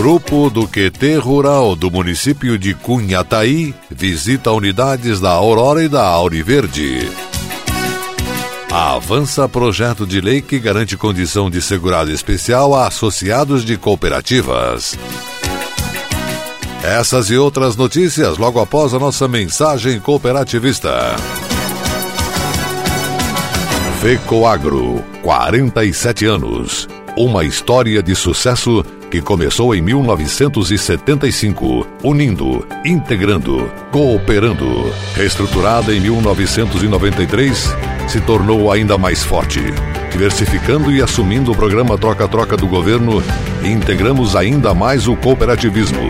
Grupo do QT Rural do município de Cunhataí visita unidades da Aurora e da Auriverde. Avança projeto de lei que garante condição de segurado especial a associados de cooperativas. Essas e outras notícias logo após a nossa mensagem cooperativista. Fecoagro, 47 anos. Uma história de sucesso que começou em 1975, unindo, integrando, cooperando. Reestruturada em 1993, se tornou ainda mais forte. Diversificando e assumindo o programa Troca-Troca do governo, integramos ainda mais o cooperativismo.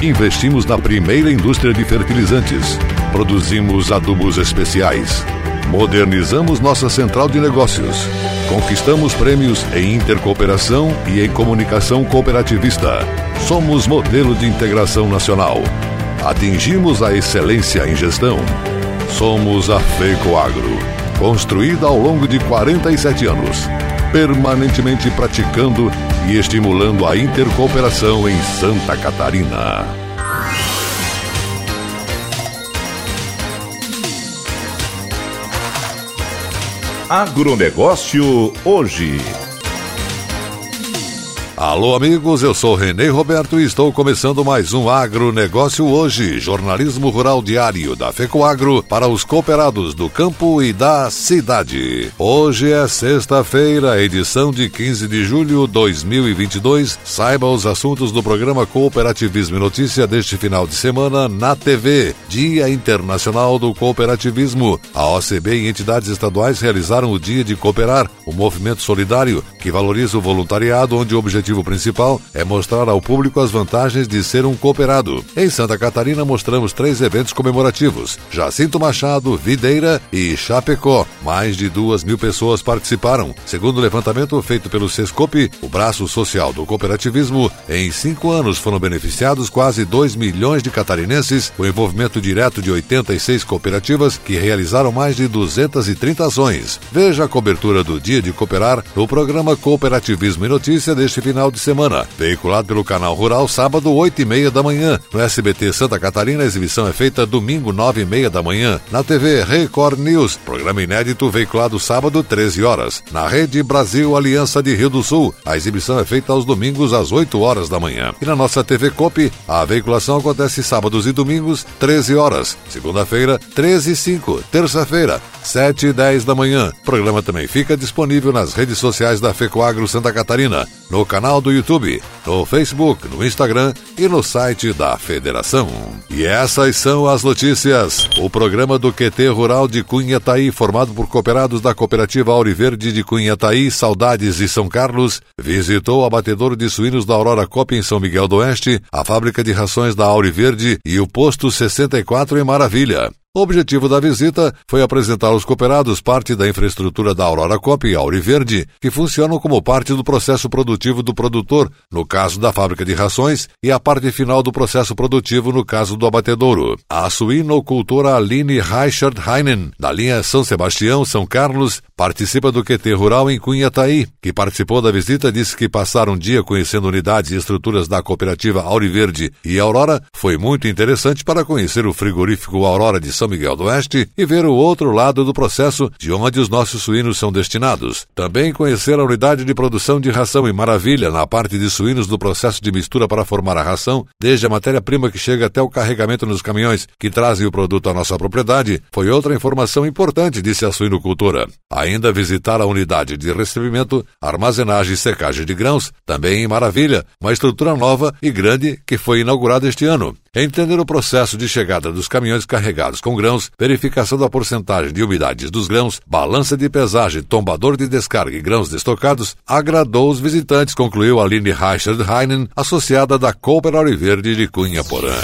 Investimos na primeira indústria de fertilizantes. Produzimos adubos especiais. Modernizamos nossa central de negócios Conquistamos prêmios em intercooperação e em comunicação cooperativista. Somos modelo de integração nacional. Atingimos a excelência em gestão. Somos a FECOAGRO, construída ao longo de 47 anos, permanentemente praticando e estimulando a intercooperação em Santa Catarina. Agronegócio hoje. Alô, amigos, eu sou Renê Roberto e estou começando mais um Agronegócio hoje, jornalismo rural diário da FECOAGro para os cooperados do campo e da cidade. Hoje é sexta-feira, edição de 15 de julho de 2022. Saiba os assuntos do programa Cooperativismo e Notícia deste final de semana na TV, Dia Internacional do Cooperativismo. A OCB e entidades estaduais realizaram o Dia de Cooperar, um movimento solidário que valoriza o voluntariado, onde o objetivo principal é mostrar ao público as vantagens de ser um cooperado. Em Santa Catarina, mostramos três eventos comemorativos: Jacinto Machado, Videira e Chapecó. Mais de duas mil pessoas participaram. Segundo o levantamento feito pelo Sescope, o braço social do cooperativismo, em cinco anos foram beneficiados quase 2 milhões de catarinenses, o envolvimento direto de 86 cooperativas que realizaram mais de 230 ações. Veja a cobertura do Dia de Cooperar no programa Cooperativismo e Notícia deste final de semana. Veiculado pelo canal Rural, sábado, 8 e meia da manhã. No SBT Santa Catarina, a exibição é feita domingo, 9 e meia da manhã. Na TV Record News, programa inédito veiculado sábado, 13 horas. Na Rede Brasil Aliança de Rio do Sul, a exibição é feita aos domingos, às 8 horas da manhã. E na nossa TV COP, a veiculação acontece sábados e domingos, 13 horas. Segunda-feira, 13 e 5. Terça-feira, 7 e 10 da manhã. O programa também fica disponível nas redes sociais da FECOAGRO Santa Catarina, no canal do YouTube, no Facebook, no Instagram e no site da Federação. E essas são as notícias. O programa do QT Rural de Cunhataí, formado por cooperados da Cooperativa Auriverde de Cunhataí, Saudades e São Carlos, visitou o abatedouro de suínos da Aurora Cop em São Miguel do Oeste, a fábrica de rações da Auriverde e o posto 64 em Maravilha. O objetivo da visita foi apresentar aos cooperados parte da infraestrutura da Aurora Cop e Auriverde, que funcionam como parte do processo produtivo do produtor, no caso da fábrica de rações, e a parte final do processo produtivo no caso do abatedouro. A suinocultora Aline Reichard Heinen, da linha São Sebastião, São Carlos, participa do QT Rural em Cunhataí, que participou da visita disse que passar um dia conhecendo unidades e estruturas da cooperativa Auriverde e Aurora foi muito interessante para conhecer o frigorífico Aurora de São São Miguel do Oeste e ver o outro lado do processo de onde os nossos suínos são destinados. Também conhecer a unidade de produção de ração em Maravilha, na parte de suínos do processo de mistura para formar a ração, desde a matéria-prima que chega até o carregamento nos caminhões que trazem o produto à nossa propriedade, foi outra informação importante, disse a suinocultora. Ainda visitar a unidade de recebimento, armazenagem e secagem de grãos, também em Maravilha, uma estrutura nova e grande que foi inaugurada este ano. Entender o processo de chegada dos caminhões carregados com grãos, verificação da porcentagem de umidades dos grãos, balança de pesagem, tombador de descarga e grãos destocados, agradou os visitantes, concluiu Aline Reichert Heinen, associada da Cooper Verde de Cunha Porã.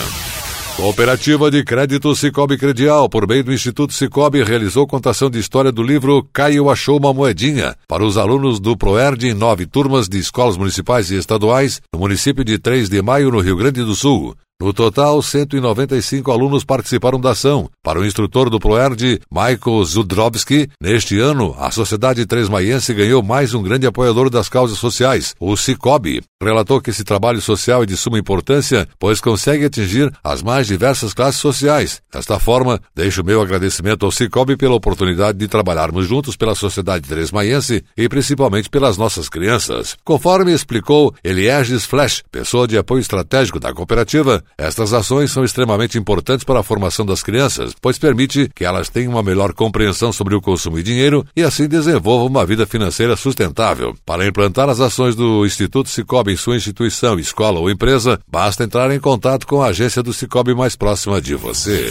Cooperativa de Crédito Cicobi Credial, por meio do Instituto Cicobi, realizou contação de história do livro Caio Achou uma Moedinha para os alunos do ProERD em nove turmas de escolas municipais e estaduais no município de 3 de Maio, no Rio Grande do Sul. No total, 195 alunos participaram da ação. Para o instrutor do ProERD, Michael Zudrowski, neste ano, a Sociedade Tresmaiense ganhou mais um grande apoiador das causas sociais, o Cicobi. Relatou que esse trabalho social é de suma importância, pois consegue atingir as mais diversas classes sociais. Desta forma, deixo meu agradecimento ao Cicobi pela oportunidade de trabalharmos juntos pela sociedade tresmaiense e principalmente pelas nossas crianças. Conforme explicou Elieges Flash, pessoa de apoio estratégico da cooperativa, estas ações são extremamente importantes para a formação das crianças, pois permite que elas tenham uma melhor compreensão sobre o consumo e dinheiro e assim desenvolvam uma vida financeira sustentável. Para implantar as ações do Instituto Cicobi em sua instituição, escola ou empresa, basta entrar em contato com a agência do Cicobi mais próxima de você.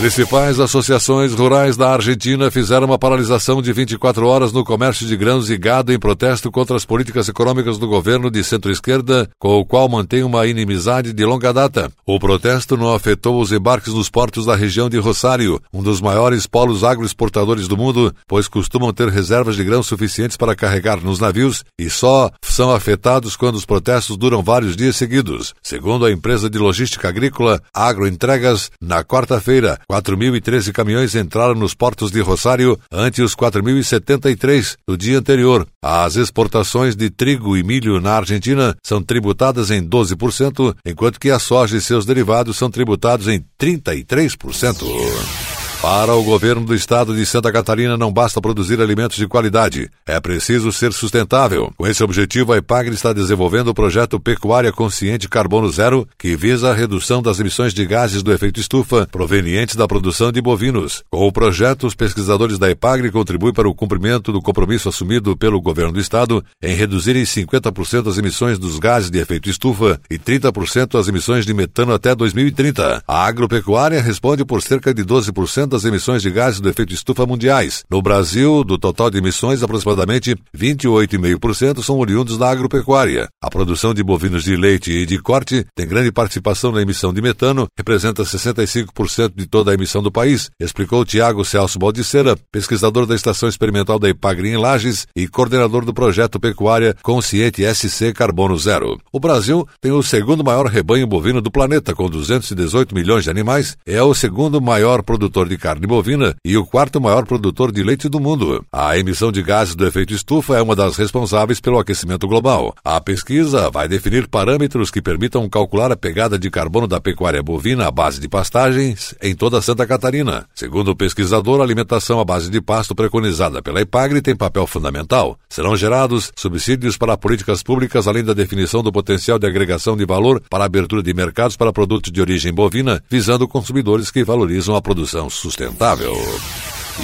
Principais associações rurais da Argentina fizeram uma paralisação de 24 horas no comércio de grãos e gado em protesto contra as políticas econômicas do governo de centro-esquerda, com o qual mantém uma inimizade de longa data. O protesto não afetou os embarques nos portos da região de Rosário, um dos maiores polos agroexportadores do mundo, pois costumam ter reservas de grãos suficientes para carregar nos navios e só são afetados quando os protestos duram vários dias seguidos. Segundo a empresa de logística agrícola Agroentregas, na quarta-feira, 4.013 caminhões entraram nos portos de Rosário ante os 4.073 do dia anterior. As exportações de trigo e milho na Argentina são tributadas em 12%, enquanto que a soja e seus derivados são tributados em 33%. Para o governo do estado de Santa Catarina não basta produzir alimentos de qualidade, é preciso ser sustentável. Com esse objetivo, a EPAGRE está desenvolvendo o projeto Pecuária Consciente Carbono Zero, que visa a redução das emissões de gases do efeito estufa provenientes da produção de bovinos. Com o projeto, os pesquisadores da EPAGRE contribuem para o cumprimento do compromisso assumido pelo governo do estado em reduzir em 50% as emissões dos gases de efeito estufa e 30% as emissões de metano até 2030. A agropecuária responde por cerca de 12% das emissões de gases do efeito estufa mundiais. No Brasil, do total de emissões, aproximadamente 28,5% são oriundos da agropecuária. A produção de bovinos de leite e de corte tem grande participação na emissão de metano, representa 65% de toda a emissão do país, explicou Tiago Celso Baldiceira, pesquisador da Estação Experimental da Ipagri em Lages e coordenador do projeto Pecuária Consciente SC Carbono Zero. O Brasil tem o segundo maior rebanho bovino do planeta, com 218 milhões de animais, é o segundo maior produtor de carne bovina e o quarto maior produtor de leite do mundo. A emissão de gases do efeito estufa é uma das responsáveis pelo aquecimento global. A pesquisa vai definir parâmetros que permitam calcular a pegada de carbono da pecuária bovina à base de pastagens em toda Santa Catarina. Segundo o pesquisador, a alimentação à base de pasto preconizada pela IPAGRE tem papel fundamental. Serão gerados subsídios para políticas públicas, além da definição do potencial de agregação de valor para abertura de mercados para produtos de origem bovina, visando consumidores que valorizam a produção sustentável.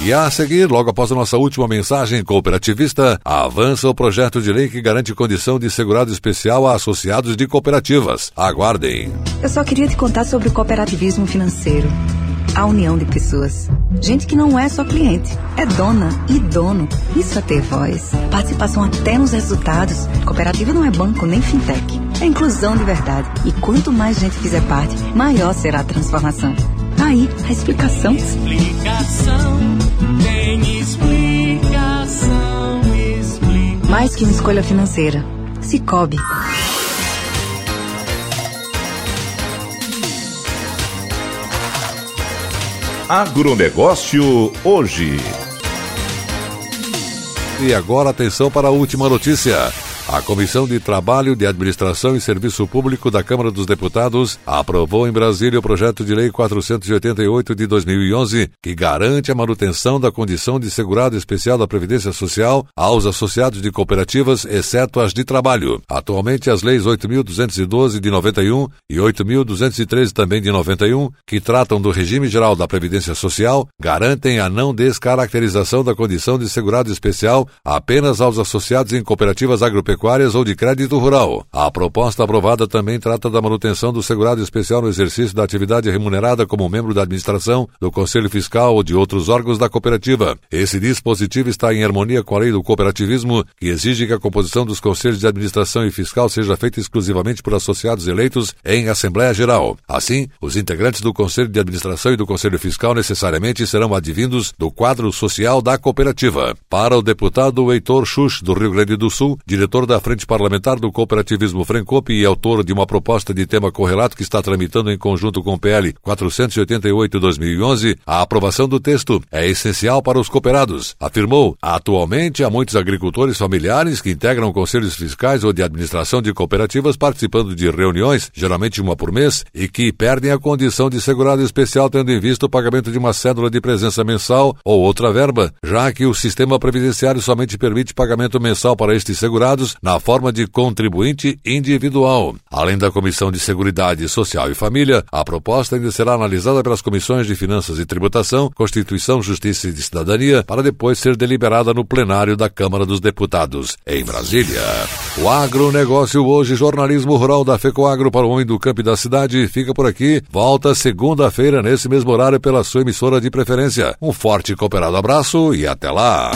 E a seguir, logo após a nossa última mensagem cooperativista, avança o projeto de lei que garante condição de segurado especial a associados de cooperativas. Aguardem. Eu só queria te contar sobre o cooperativismo financeiro. A união de pessoas. Gente que não é só cliente, é dona e dono. Isso é ter voz. Participação até nos resultados. Cooperativa não é banco nem fintech. É inclusão de verdade. E quanto mais gente fizer parte, maior será a transformação. Aí, a explicação. Explicação, tem explicação, explicação. Mais que uma escolha financeira. Cicobi. Agronegócio hoje. E agora atenção para a última notícia. A Comissão de Trabalho, de Administração e Serviço Público da Câmara dos Deputados aprovou em Brasília o projeto de lei 488 de 2011, que garante a manutenção da condição de segurado especial da Previdência Social aos associados de cooperativas, exceto as de trabalho. Atualmente, as leis 8.212 de 91 e 8.213 também de 91, que tratam do regime geral da Previdência Social, garantem a não descaracterização da condição de segurado especial apenas aos associados em cooperativas agropecuárias agropecuárias ou de crédito rural. A proposta aprovada também trata da manutenção do segurado especial no exercício da atividade remunerada como membro da administração, do Conselho Fiscal ou de outros órgãos da cooperativa. Esse dispositivo está em harmonia com a lei do cooperativismo, que exige que a composição dos conselhos de administração e fiscal seja feita exclusivamente por associados eleitos em Assembleia Geral. Assim, os integrantes do Conselho de Administração e do Conselho Fiscal necessariamente serão advindos do quadro social da cooperativa. Para o deputado Heitor Xux, do Rio Grande do Sul, diretor da Frente Parlamentar do Cooperativismo Frencop e autor de uma proposta de tema correlato que está tramitando em conjunto com o PL 488-2011, a aprovação do texto é essencial para os cooperados. Afirmou, atualmente há muitos agricultores familiares que integram conselhos fiscais ou de administração de cooperativas participando de reuniões, geralmente uma por mês, e que perdem a condição de segurado especial tendo em vista o pagamento de uma cédula de presença mensal ou outra verba, já que o sistema previdenciário somente permite pagamento mensal para estes segurados na forma de contribuinte individual. Além da Comissão de Seguridade Social e Família, a proposta ainda será analisada pelas Comissões de Finanças e Tributação, Constituição, Justiça e de Cidadania, para depois ser deliberada no plenário da Câmara dos Deputados, em Brasília. O agronegócio hoje, jornalismo rural da FECOAGro para o homem do campo e da cidade, fica por aqui. Volta segunda-feira, nesse mesmo horário, pela sua emissora de preferência. Um forte e cooperado abraço e até lá!